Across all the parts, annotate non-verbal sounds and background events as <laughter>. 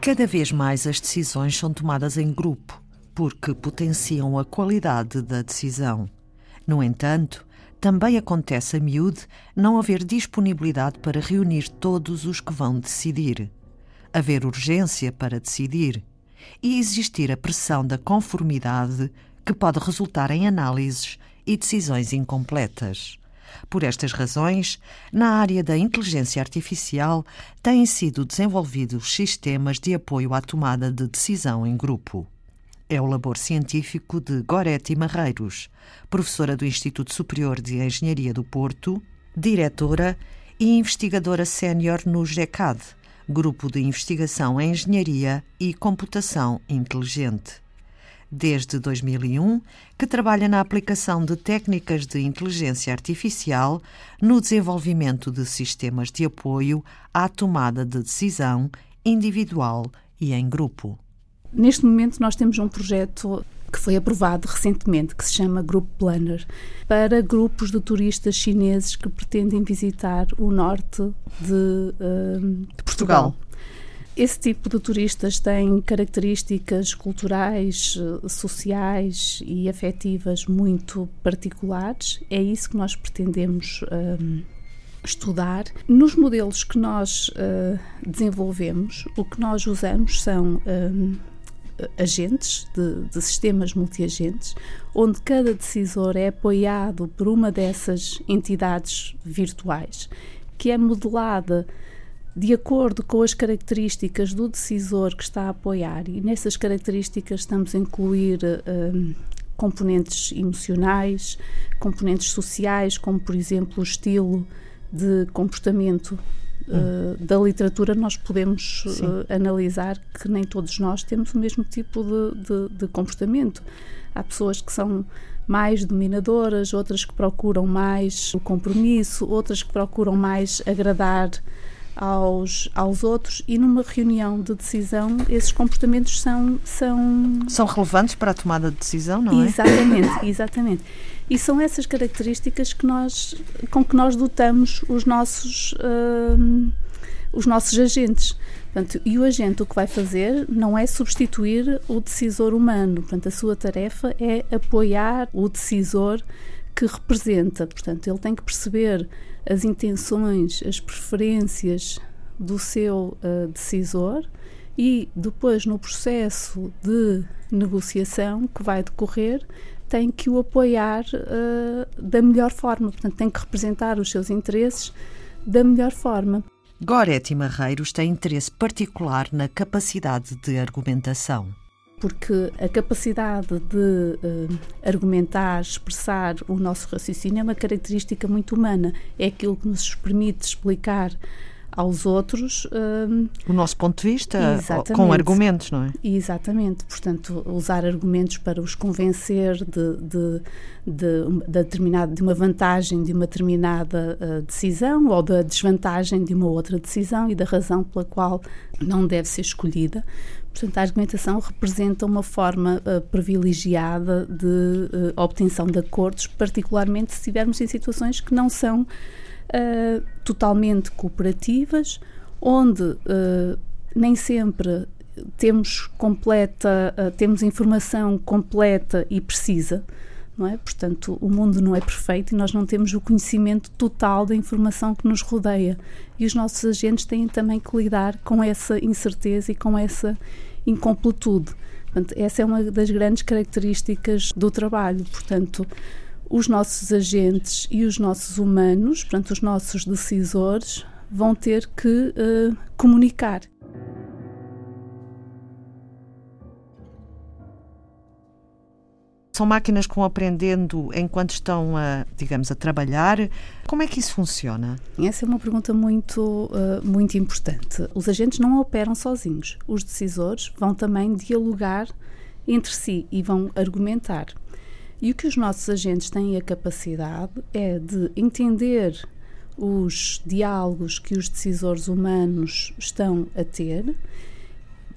Cada vez mais as decisões são tomadas em grupo, porque potenciam a qualidade da decisão. No entanto, também acontece a miúde não haver disponibilidade para reunir todos os que vão decidir, haver urgência para decidir e existir a pressão da conformidade que pode resultar em análises e decisões incompletas. Por estas razões, na área da inteligência artificial têm sido desenvolvidos sistemas de apoio à tomada de decisão em grupo. É o labor científico de Goretti Marreiros, professora do Instituto Superior de Engenharia do Porto, diretora e investigadora sénior no GECAD, Grupo de Investigação em Engenharia e Computação Inteligente desde 2001, que trabalha na aplicação de técnicas de inteligência artificial no desenvolvimento de sistemas de apoio à tomada de decisão individual e em grupo. Neste momento, nós temos um projeto que foi aprovado recentemente, que se chama Group Planner, para grupos de turistas chineses que pretendem visitar o norte de, uh, de Portugal. Portugal. Esse tipo de turistas tem características culturais, eh, sociais e afetivas muito particulares. É isso que nós pretendemos um, estudar. Nos modelos que nós uh, desenvolvemos, o que nós usamos são um, agentes de, de, sistemas multiagentes, onde cada decisor é apoiado por uma dessas entidades virtuais, que é modelada de acordo com as características do decisor que está a apoiar, e nessas características estamos a incluir um, componentes emocionais, componentes sociais, como por exemplo o estilo de comportamento uh, da literatura, nós podemos uh, analisar que nem todos nós temos o mesmo tipo de, de, de comportamento. Há pessoas que são mais dominadoras, outras que procuram mais o compromisso, outras que procuram mais agradar aos, aos outros e numa reunião de decisão esses comportamentos são são são relevantes para a tomada de decisão, não é? Exatamente, <laughs> exatamente. E são essas características que nós com que nós dotamos os nossos uh, os nossos agentes. Portanto, e o agente o que vai fazer não é substituir o decisor humano. Portanto, a sua tarefa é apoiar o decisor que representa. Portanto, ele tem que perceber as intenções, as preferências do seu uh, decisor e depois no processo de negociação que vai decorrer tem que o apoiar uh, da melhor forma, portanto tem que representar os seus interesses da melhor forma. Goretti Marreiros tem interesse particular na capacidade de argumentação porque a capacidade de uh, argumentar, expressar o nosso raciocínio é uma característica muito humana. É aquilo que nos permite explicar aos outros. Uh, o nosso ponto de vista com argumentos, não é? Exatamente. Portanto, usar argumentos para os convencer de, de, de, de, determinada, de uma vantagem de uma determinada uh, decisão ou da desvantagem de uma outra decisão e da razão pela qual não deve ser escolhida. Portanto, a argumentação representa uma forma uh, privilegiada de uh, obtenção de acordos, particularmente se estivermos em situações que não são uh, totalmente cooperativas, onde nem sempre temos completa, temos informação completa e precisa. Não é? Portanto, o mundo não é perfeito e nós não temos o conhecimento total da informação que nos rodeia. E os nossos agentes têm também que lidar com essa incerteza e com essa incompletude. Portanto, essa é uma das grandes características do trabalho. Portanto, os nossos agentes e os nossos humanos, portanto, os nossos decisores, vão ter que uh, comunicar. São máquinas que vão aprendendo enquanto estão a, digamos, a trabalhar. Como é que isso funciona? Essa é uma pergunta muito, uh, muito importante. Os agentes não operam sozinhos. Os decisores vão também dialogar entre si e vão argumentar. E o que os nossos agentes têm a capacidade é de entender os diálogos que os decisores humanos estão a ter,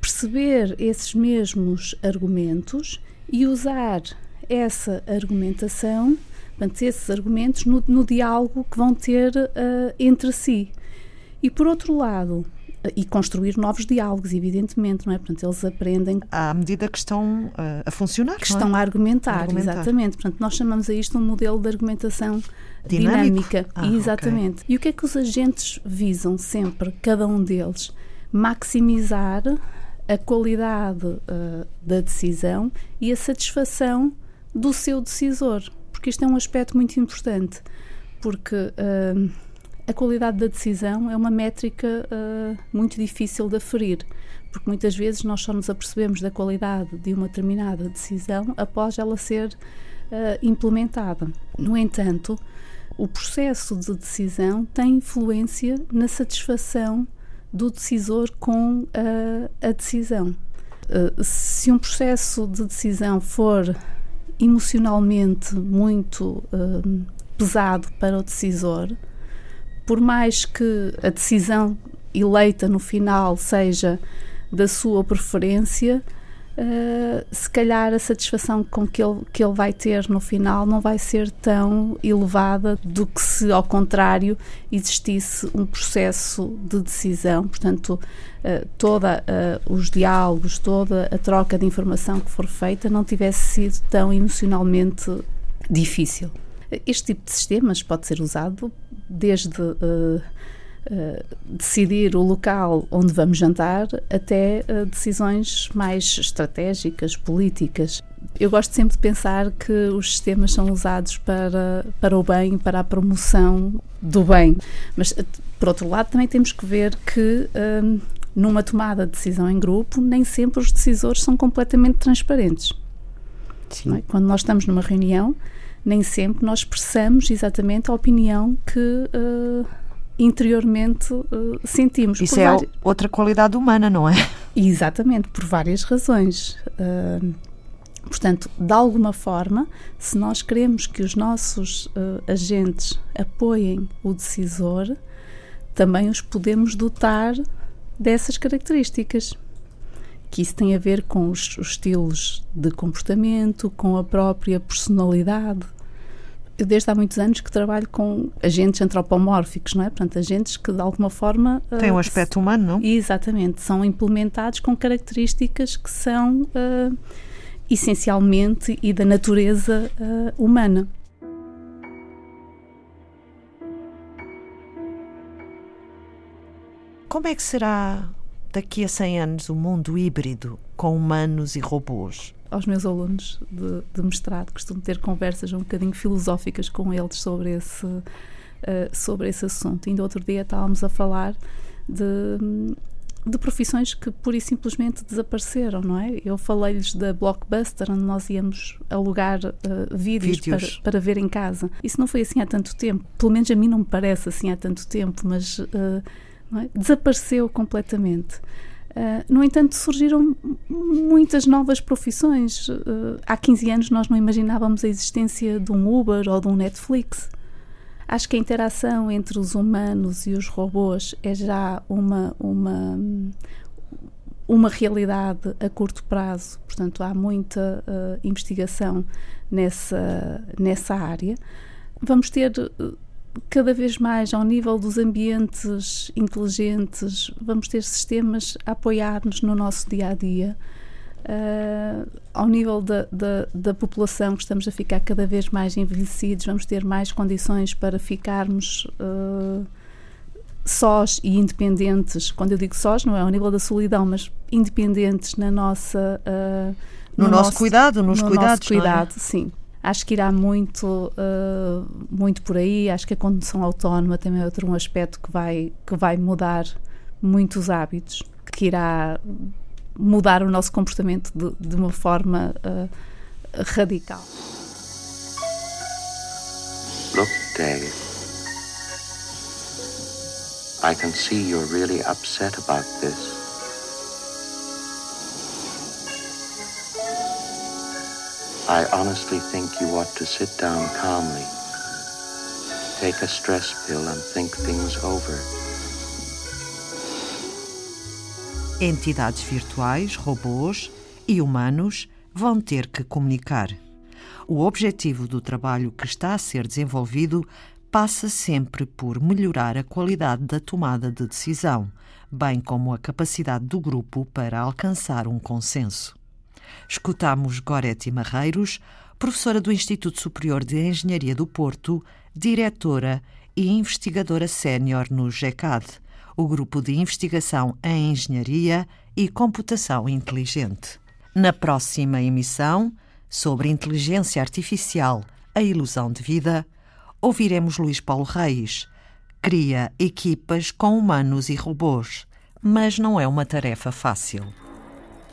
perceber esses mesmos argumentos e usar essa argumentação Portanto, esses argumentos no, no diálogo que vão ter uh, entre si. E por outro lado, e construir novos diálogos, evidentemente, não é? Portanto, eles aprendem. À medida que estão uh, a funcionar. Que estão é? a, argumentar, a argumentar, exatamente. Portanto, nós chamamos a isto um modelo de argumentação Dinâmico? dinâmica. Ah, exatamente. Okay. E o que é que os agentes visam sempre, cada um deles? Maximizar a qualidade uh, da decisão e a satisfação do seu decisor. Porque isto é um aspecto muito importante. Porque. Uh, a qualidade da decisão é uma métrica uh, muito difícil de aferir, porque muitas vezes nós só nos apercebemos da qualidade de uma determinada decisão após ela ser uh, implementada. No entanto, o processo de decisão tem influência na satisfação do decisor com uh, a decisão. se um processo de decisão for emocionalmente muito pesado para o decisor, por mais que a decisão eleita no final seja da sua preferência, uh, se calhar a satisfação com que ele, que ele vai ter no final não vai ser tão elevada do que se, ao contrário, existisse um processo de decisão. Portanto, uh, todos uh, os diálogos, toda a troca de informação que for feita não tivesse sido tão emocionalmente difícil. Este tipo de sistemas pode ser usado desde uh, decidir o local onde vamos jantar até uh, decisões mais estratégicas, políticas. Eu gosto sempre de pensar que os sistemas são usados para, para o bem, para a promoção do bem. Mas, por outro lado, também temos que ver que numa tomada de decisão em grupo, nem sempre os decisores são completamente transparentes. É? Quando nós estamos numa reunião, nem sempre nós expressamos exatamente a opinião que uh, interiormente uh, sentimos. Isso é vari... outra qualidade humana, não é? Exatamente, por várias razões. Uh, portanto, de alguma forma, se nós queremos que os nossos agentes apoiem o decisor, também os podemos dotar dessas características que isso tem a ver com os, os estilos de comportamento, com a própria personalidade. Eu desde há muitos anos que trabalho com agentes antropomórficos, não é? Portanto, agentes que de alguma forma... Tem um uh, aspecto humano, não? Exatamente. São implementados com características que são uh, essencialmente e da natureza uh, humana. Como é que será daqui a 100 anos o mundo híbrido com humanos e robôs? Aos meus alunos de, de mestrado costumo ter conversas um bocadinho filosóficas com eles sobre esse, uh, sobre esse assunto. Ainda outro dia estávamos a falar de, de profissões que pura e simplesmente desapareceram, não é? Eu falei-lhes da Blockbuster, onde nós íamos alugar uh, vídeos, vídeos. Para, para, ver em casa. Isso não foi assim há tanto tempo. Pelo menos a mim não me parece assim há tanto tempo, mas... Uh, é? desapareceu completamente. Uh, no entanto, surgiram muitas novas profissões. Uh, há 15 anos nós não imaginávamos a existência de um Uber ou de um Netflix. Acho que a interação entre os humanos e os robôs é já uma, uma, uma realidade a curto prazo. Portanto, há muita uh, investigação nessa, nessa área. Vamos ter cada vez mais ao nível dos ambientes inteligentes, vamos ter sistemas a apoiar-nos no nosso dia a dia. Uh, ao nível da, da, da, população, que estamos a ficar cada vez mais envelhecidos, vamos ter mais condições para ficarmos uh, sós e independentes. Quando eu digo sós, não é ao nível da solidão, mas independentes na nossa. Uh, no, no, nosso, cuidado, nos no cuidados. Nosso cuidado, é? sim. Acho que irá muito, uh, muito por aí. Acho que a condução autónoma também é outro um aspecto que vai, que vai mudar muitos hábitos, que irá mudar o nosso comportamento de, de uma forma uh, radical. Look, Dave. I can see you're really upset about this. I honestly think you ought to sit down calmly, take a stress pill and think things over. Entidades virtuais, robôs e humanos vão ter que comunicar. O objetivo do trabalho que está a ser desenvolvido passa sempre por melhorar a qualidade da tomada de decisão, bem como a capacidade do grupo para alcançar um consenso. Escutamos Goretti Marreiros, professora do Instituto Superior de Engenharia do Porto, diretora e investigadora sénior no GECAD, o grupo de investigação em engenharia e computação inteligente. Na próxima emissão, sobre inteligência artificial, a ilusão de vida, ouviremos Luís Paulo Reis. Cria equipas com humanos e robôs, mas não é uma tarefa fácil.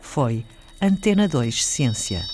Foi Antena 2 Ciência.